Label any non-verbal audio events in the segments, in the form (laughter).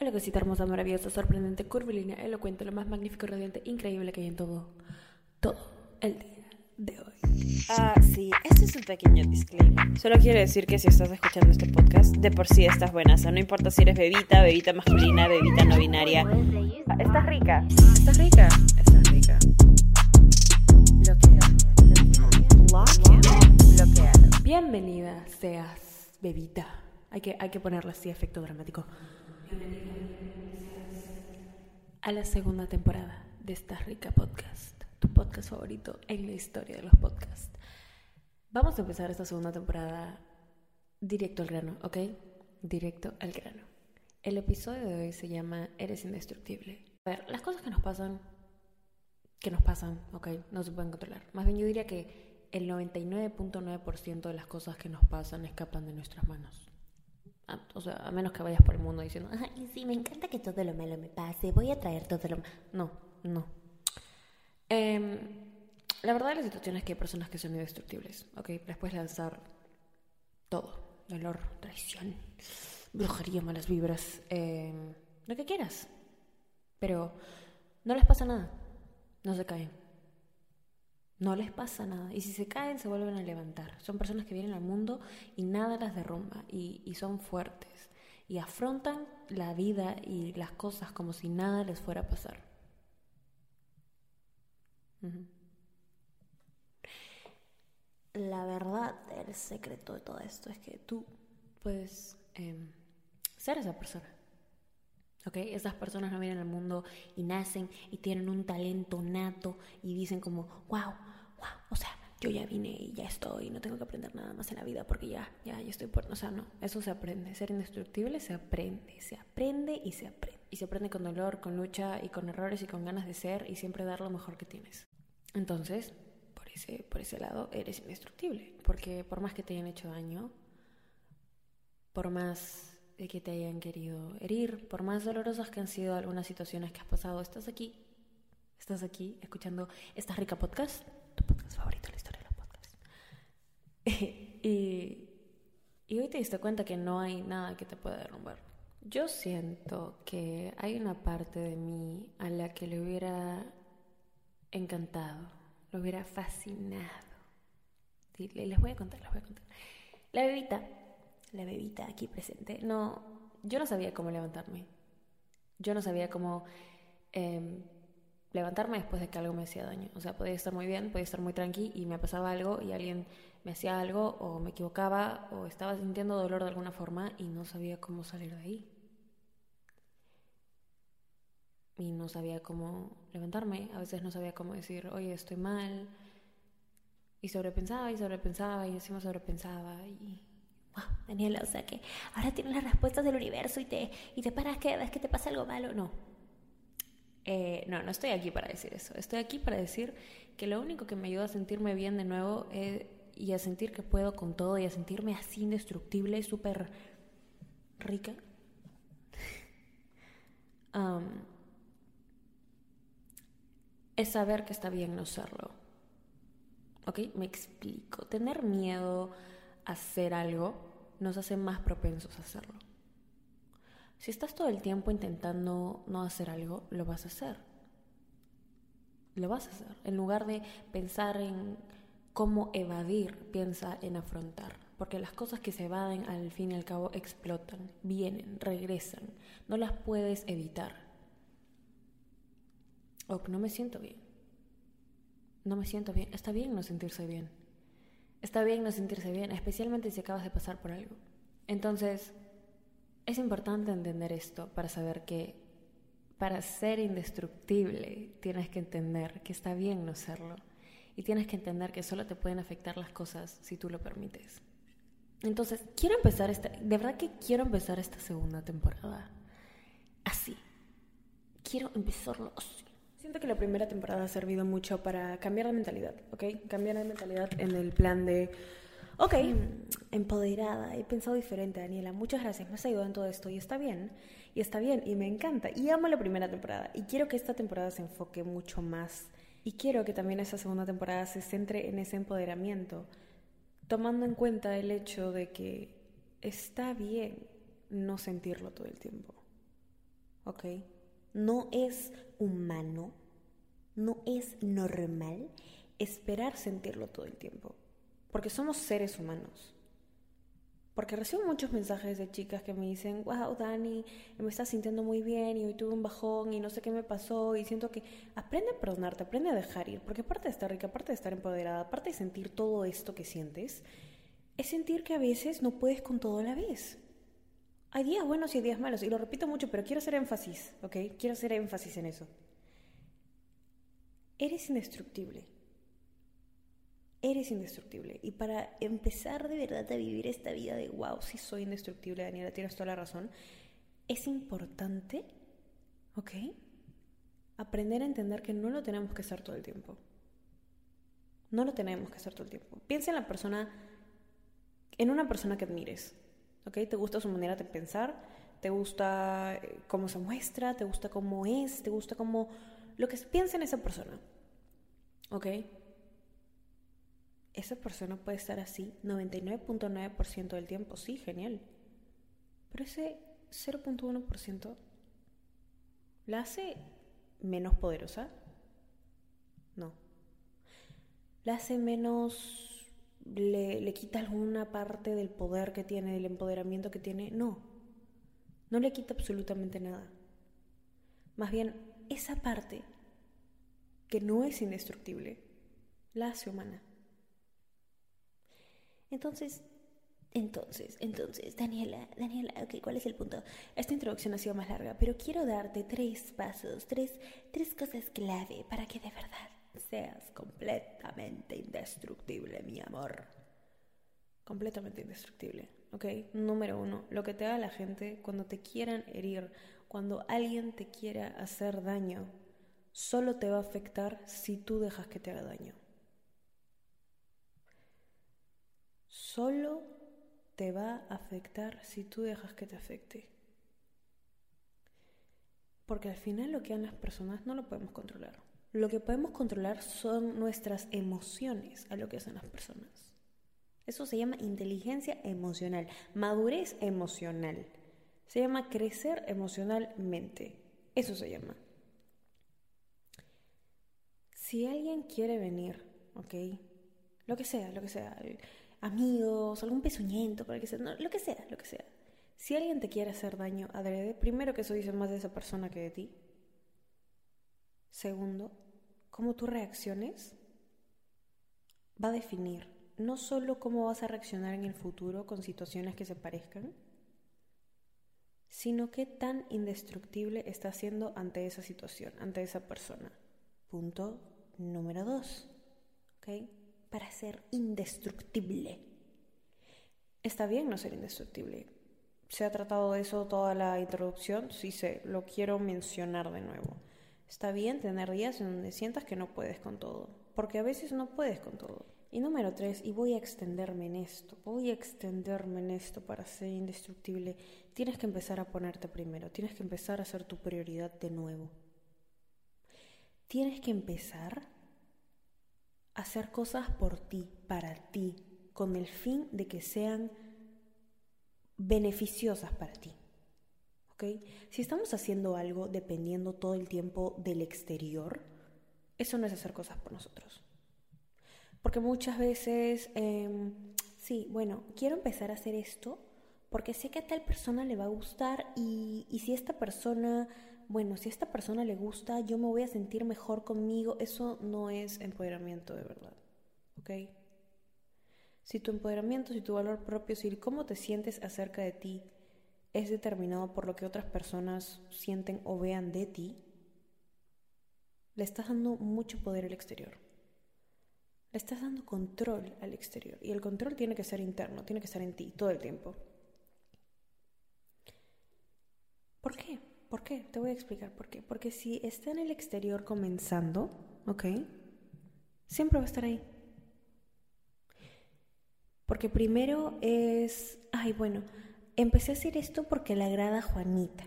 Hola cosita hermosa, maravillosa, sorprendente, curvilínea, elocuente, lo más magnífico, radiante, increíble que hay en todo, todo el día de hoy. Ah, sí, este es un pequeño disclaimer. Solo quiero decir que si estás escuchando este podcast, de por sí estás buena. O sea, no importa si eres bebita, bebita masculina, bebita no binaria. Ah, estás rica. ¿Estás rica? Estás rica. Bloqueado. Bienvenida seas, bebita. Hay que, hay que ponerle así efecto dramático. A la segunda temporada de esta rica podcast, tu podcast favorito en la historia de los podcasts. Vamos a empezar esta segunda temporada directo al grano, ¿ok? Directo al grano. El episodio de hoy se llama Eres indestructible. A ver, las cosas que nos pasan, que nos pasan, ¿ok? No se pueden controlar. Más bien yo diría que el 99.9% de las cosas que nos pasan escapan de nuestras manos. O sea, a menos que vayas por el mundo diciendo, ay, sí, me encanta que todo lo malo me pase, voy a traer todo lo malo. No, no. Em, la verdad de la situación es que hay personas que son indestructibles, ¿ok? Les puedes lanzar todo. Dolor, traición, brujería, malas vibras, em, lo que quieras. Pero no les pasa nada. No se caen. No les pasa nada. Y si se caen, se vuelven a levantar. Son personas que vienen al mundo y nada las derrumba. Y, y son fuertes. Y afrontan la vida y las cosas como si nada les fuera a pasar. La verdad, el secreto de todo esto es que tú puedes em, ser esa persona. ¿Ok? Esas personas no vienen al mundo y nacen y tienen un talento nato y dicen como, wow, wow, o sea, yo ya vine y ya estoy, no tengo que aprender nada más en la vida porque ya, ya, ya estoy por... O sea, no, eso se aprende. Ser indestructible se aprende, se aprende y se aprende. Y se aprende con dolor, con lucha y con errores y con ganas de ser y siempre dar lo mejor que tienes. Entonces, por ese, por ese lado, eres indestructible. Porque por más que te hayan hecho daño, por más de que te hayan querido herir, por más dolorosas que han sido algunas situaciones que has pasado, estás aquí, estás aquí escuchando esta rica podcast, tu podcast favorito en la historia de los podcasts. (laughs) y, y hoy te diste cuenta que no hay nada que te pueda derrumbar. Yo siento que hay una parte de mí a la que le hubiera encantado, lo hubiera fascinado. Le- les voy a contar, les voy a contar. La bebita, la bebita aquí presente, no, yo no sabía cómo levantarme. Yo no sabía cómo em, levantarme después de que algo me hacía daño. O sea, podía estar muy bien, podía estar muy tranqui y me pasaba algo y alguien me hacía algo o me equivocaba o estaba sintiendo dolor de alguna forma y no sabía cómo salir de ahí. Y no sabía cómo levantarme, a veces no sabía cómo decir, oye, estoy mal. Y sobrepensaba y sobrepensaba y encima sobrepensaba y... Wow, Daniela, o sea que ahora tienes las respuestas del universo y te, y te paras cada vez que te pasa algo malo. No. Eh, no, no estoy aquí para decir eso. Estoy aquí para decir que lo único que me ayuda a sentirme bien de nuevo es- y a sentir que puedo con todo y a sentirme así indestructible, súper rica. (laughs) Es saber que está bien no serlo. ¿Ok? Me explico. Tener miedo a hacer algo nos hace más propensos a hacerlo. Si estás todo el tiempo intentando no hacer algo, lo vas a hacer. Lo vas a hacer. En lugar de pensar en cómo evadir, piensa en afrontar. Porque las cosas que se evaden al fin y al cabo explotan, vienen, regresan. No las puedes evitar. O no me siento bien. No me siento bien. Está bien no sentirse bien. Está bien no sentirse bien, especialmente si acabas de pasar por algo. Entonces, es importante entender esto para saber que para ser indestructible tienes que entender que está bien no serlo. Y tienes que entender que solo te pueden afectar las cosas si tú lo permites. Entonces, quiero empezar esta, de verdad que quiero empezar esta segunda temporada así. Quiero empezarlo así. Siento que la primera temporada ha servido mucho para cambiar la mentalidad, ¿ok? Cambiar la mentalidad en el plan de, ok, empoderada, he pensado diferente, Daniela, muchas gracias, me has ayudado en todo esto y está bien, y está bien, y me encanta, y amo la primera temporada, y quiero que esta temporada se enfoque mucho más, y quiero que también esa segunda temporada se centre en ese empoderamiento, tomando en cuenta el hecho de que está bien no sentirlo todo el tiempo. ¿ok? No es humano, no es normal esperar sentirlo todo el tiempo, porque somos seres humanos. Porque recibo muchos mensajes de chicas que me dicen, wow, Dani, me estás sintiendo muy bien y hoy tuve un bajón y no sé qué me pasó y siento que aprende a perdonarte, aprende a dejar ir, porque aparte de estar rica, aparte de estar empoderada, aparte de sentir todo esto que sientes, es sentir que a veces no puedes con todo a la vez. Hay días buenos y días malos, y lo repito mucho, pero quiero hacer énfasis, ¿ok? Quiero hacer énfasis en eso. Eres indestructible eres indestructible. Y para empezar de verdad a vivir esta vida de wow, si soy indestructible, Daniela, tienes toda la razón, es importante, ¿ok? Aprender a entender que no lo tenemos que hacer todo el tiempo. No lo tenemos que hacer todo el tiempo. Piensa en la persona, en una persona que admires, ¿ok? ¿Te gusta su manera de pensar? ¿Te gusta eh, cómo se muestra? ¿Te gusta cómo es? ¿Te gusta cómo... Lo que piensa en esa persona, ¿ok? esa persona puede estar así 99.9% del tiempo, sí, genial. Pero ese 0.1% la hace menos poderosa? No. ¿La hace menos... Le, le quita alguna parte del poder que tiene, del empoderamiento que tiene? No. No le quita absolutamente nada. Más bien, esa parte que no es indestructible, la hace humana. Entonces, entonces, entonces, Daniela, Daniela, ok, ¿cuál es el punto? Esta introducción ha sido más larga, pero quiero darte tres pasos, tres, tres cosas clave para que de verdad seas completamente indestructible, mi amor. Completamente indestructible, ¿ok? Número uno, lo que te haga la gente cuando te quieran herir, cuando alguien te quiera hacer daño, solo te va a afectar si tú dejas que te haga daño. solo te va a afectar si tú dejas que te afecte. Porque al final lo que hacen las personas no lo podemos controlar. Lo que podemos controlar son nuestras emociones a lo que hacen las personas. Eso se llama inteligencia emocional, madurez emocional. Se llama crecer emocionalmente. Eso se llama. Si alguien quiere venir, ¿ok? Lo que sea, lo que sea amigos, algún pezuñento, para que sea, lo que sea, lo que sea. Si alguien te quiere hacer daño adrede, primero que eso dice más de esa persona que de ti. Segundo, cómo tú reacciones va a definir no solo cómo vas a reaccionar en el futuro con situaciones que se parezcan, sino qué tan indestructible estás siendo ante esa situación, ante esa persona. Punto número dos. Para ser indestructible. Está bien no ser indestructible. Se ha tratado de eso toda la introducción, sí sé, lo quiero mencionar de nuevo. Está bien tener días en donde sientas que no puedes con todo, porque a veces no puedes con todo. Y número tres, y voy a extenderme en esto, voy a extenderme en esto para ser indestructible, tienes que empezar a ponerte primero, tienes que empezar a ser tu prioridad de nuevo. Tienes que empezar hacer cosas por ti, para ti, con el fin de que sean beneficiosas para ti. ¿Ok? Si estamos haciendo algo dependiendo todo el tiempo del exterior, eso no es hacer cosas por nosotros. Porque muchas veces, em, sí, bueno, quiero empezar a hacer esto porque sé que a tal persona le va a gustar y, y si esta persona bueno, si esta persona le gusta, yo me voy a sentir mejor conmigo, eso no es empoderamiento de verdad, ¿ok? Si tu empoderamiento, si tu valor propio, si cómo te sientes acerca de ti es determinado por lo que otras personas sienten o vean de ti, le estás dando mucho poder al exterior. Le estás dando control al exterior. Y el control tiene que ser interno, tiene que estar en ti todo el tiempo. ¿Por qué? ¿Por qué? Te voy a explicar por qué. Porque si está en el exterior comenzando, ¿ok? Siempre va a estar ahí. Porque primero es, ay, bueno, empecé a hacer esto porque le agrada a Juanita.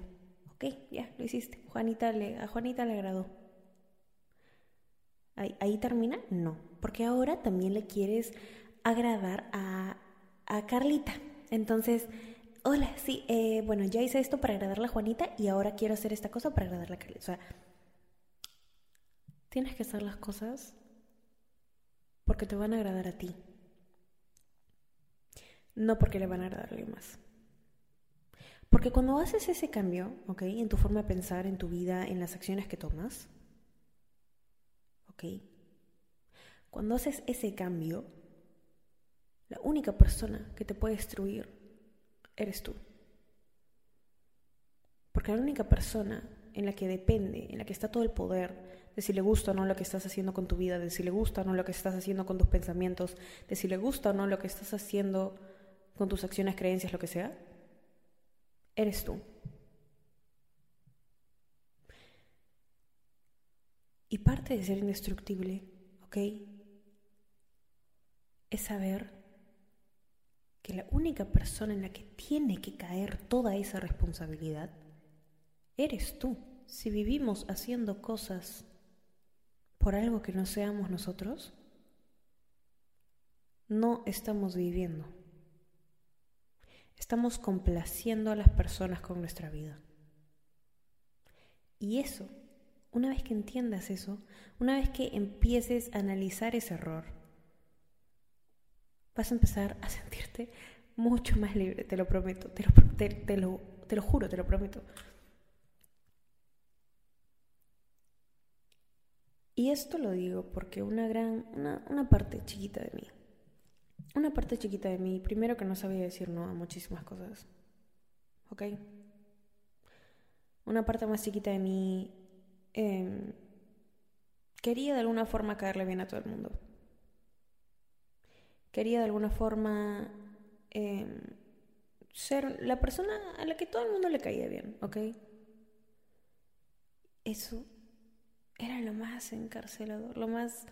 Ok, ya, lo hiciste. Juanita le, a Juanita le agradó. ¿Ahí, ahí termina? No, porque ahora también le quieres agradar a, a Carlita. Entonces, hola, sí, eh, bueno, ya hice esto para agradar a Juanita y ahora quiero hacer esta cosa para agradar a Carly. O sea, tienes que hacer las cosas porque te van a agradar a ti, no porque le van a agradar a alguien más. Porque cuando haces ese cambio, ¿ok? En tu forma de pensar, en tu vida, en las acciones que tomas, ¿ok? Cuando haces ese cambio, la única persona que te puede destruir eres tú. Porque la única persona en la que depende, en la que está todo el poder de si le gusta o no lo que estás haciendo con tu vida, de si le gusta o no lo que estás haciendo con tus pensamientos, de si le gusta o no lo que estás haciendo con tus acciones, creencias, lo que sea, eres tú. Y parte de ser indestructible, ¿ok? Es saber que la única persona en la que tiene que caer toda esa responsabilidad eres tú. Si vivimos haciendo cosas por algo que no seamos nosotros, no estamos viviendo. Estamos complaciendo a las personas con nuestra vida. Y eso, una vez que entiendas eso, una vez que empieces a analizar ese error, vas a empezar a sentirte mucho más libre, te lo prometo, te lo, te, lo, te lo juro, te lo prometo. Y esto lo digo porque una gran, una, una, parte chiquita de mí, una parte chiquita de mí, primero que no sabía decir no a muchísimas cosas, ¿ok? Una parte más chiquita de mí eh, quería de alguna forma caerle bien a todo el mundo quería de alguna forma em, ser la persona a la que todo el mundo le caía bien, ¿ok? Eso era lo más encarcelador, lo más...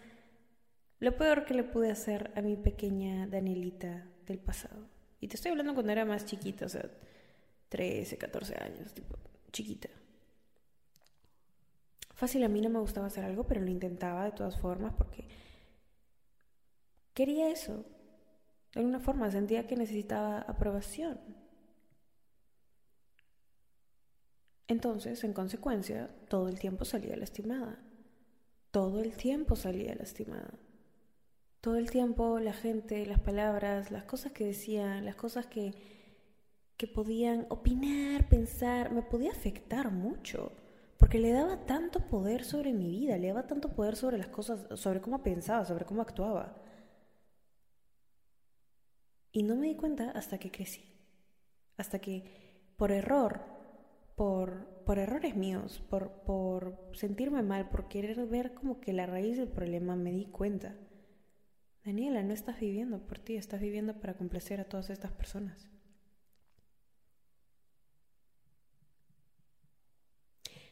Lo peor que le pude hacer a mi pequeña Danielita del pasado. Y te estoy hablando cuando era más chiquita, o sea, 13, 14 años, tipo, chiquita. Fácil, a mí no me gustaba hacer algo, pero lo intentaba de todas formas porque quería eso. De alguna forma sentía que necesitaba aprobación. Entonces, en consecuencia, todo el tiempo salía lastimada. Todo el tiempo salía lastimada. Todo el tiempo la gente, las palabras, las cosas que decían, las cosas que, que podían opinar, pensar, me podía afectar mucho. Porque le daba tanto poder sobre mi vida, le daba tanto poder sobre las cosas, sobre cómo pensaba, sobre cómo actuaba. Y no me di cuenta hasta que crecí. Hasta que por error, por, por errores míos, por, por sentirme mal, por querer ver como que la raíz del problema, me di cuenta. Daniela, no estás viviendo por ti, estás viviendo para complacer a todas estas personas.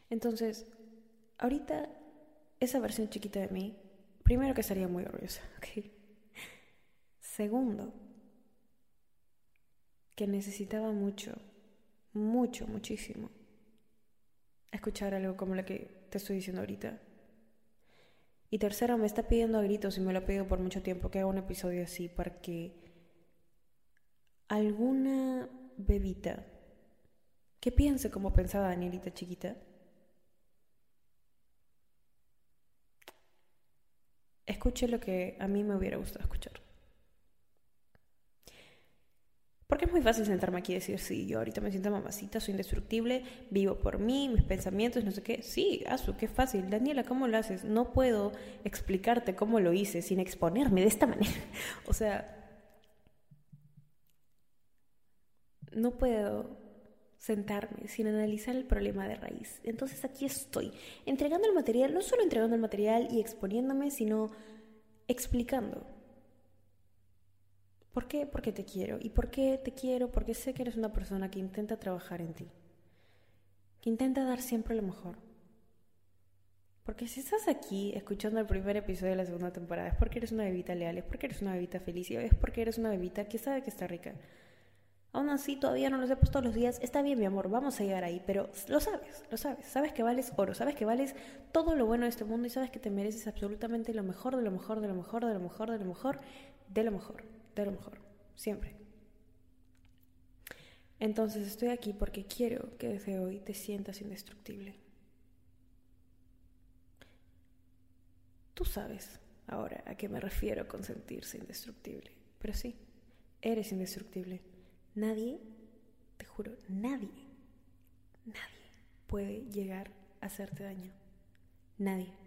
Entonces, ahorita esa versión chiquita de mí, primero que estaría muy orgullosa, (laughs) ¿ok? Segundo, que necesitaba mucho, mucho, muchísimo escuchar algo como lo que te estoy diciendo ahorita. Y tercero, me está pidiendo a gritos y me lo ha pedido por mucho tiempo que haga un episodio así para que alguna bebita que piense como pensaba Danielita chiquita escuche lo que a mí me hubiera gustado escuchar. Porque es muy fácil sentarme aquí y decir, sí, yo ahorita me siento mamacita, soy indestructible, vivo por mí, mis pensamientos, no sé qué. Sí, Azu, qué fácil. Daniela, ¿cómo lo haces? No puedo explicarte cómo lo hice sin exponerme de esta (laughs) manera. o sea, no puedo sentarme sin analizar el problema de raíz. Entonces aquí estoy, entregando el material, no solo entregando el material y exponiéndome, sino explicando ¿Por qué? Porque te quiero. ¿Y por qué te quiero? Porque sé que eres una persona que intenta trabajar en ti, que intenta dar siempre lo mejor. Porque si estás aquí escuchando el primer episodio de la segunda temporada, es porque eres una bebita leal, es porque eres una bebita feliz, y es porque eres una bebita que sabe que está rica. Aún así, todavía no lo sé todos los días. Está bien, mi amor, vamos a llegar ahí, pero lo sabes, lo sabes. Sabes que vales oro, sabes que vales todo lo bueno de este mundo y sabes que te mereces absolutamente lo mejor, de lo mejor, de lo mejor, de lo mejor, de lo mejor, de lo mejor de lo mejor, siempre. Entonces estoy aquí porque quiero que desde hoy te sientas indestructible. Tú sabes ahora a qué me refiero con sentirse indestructible. Pero sí, eres indestructible. Nadie, te juro, nadie, nadie puede llegar a hacerte daño. Nadie.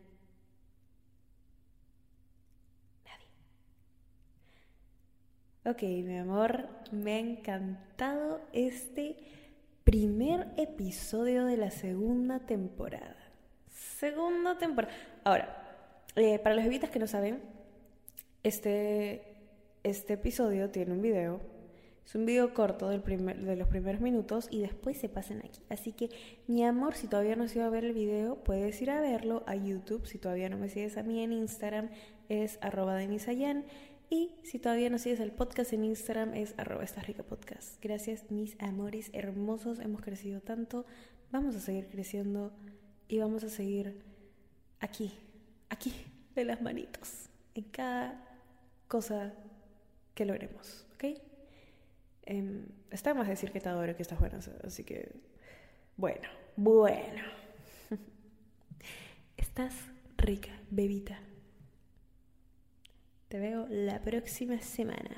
Ok, mi amor, me ha encantado este primer episodio de la segunda temporada. Segunda temporada. Ahora, eh, para los evitas que no saben, este, este episodio tiene un video es un video corto del primer, de los primeros minutos y después se pasan aquí. Así que, mi amor, si todavía no has ido a ver el video, puedes ir a verlo a YouTube. Si todavía no me sigues a mí en Instagram, es arroba denisayan. Y si todavía no sigues el podcast en Instagram, es arroba esta rica podcast. Gracias, mis amores hermosos. Hemos crecido tanto. Vamos a seguir creciendo y vamos a seguir aquí, aquí, de las manitos, en cada cosa que logremos. ¿Ok? Eh, está más decir que te adoro que estás buena, así que bueno, bueno. (laughs) Estás rica, bebita. Te veo la próxima semana.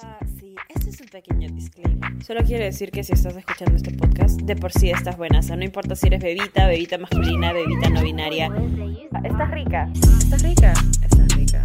Ah, sí, este es un pequeño disclaimer. Solo quiero decir que si estás escuchando este podcast, de por sí estás buena. O sea, no importa si eres bebita, bebita masculina, bebita no binaria. Estás rica. Estás rica. Estás rica.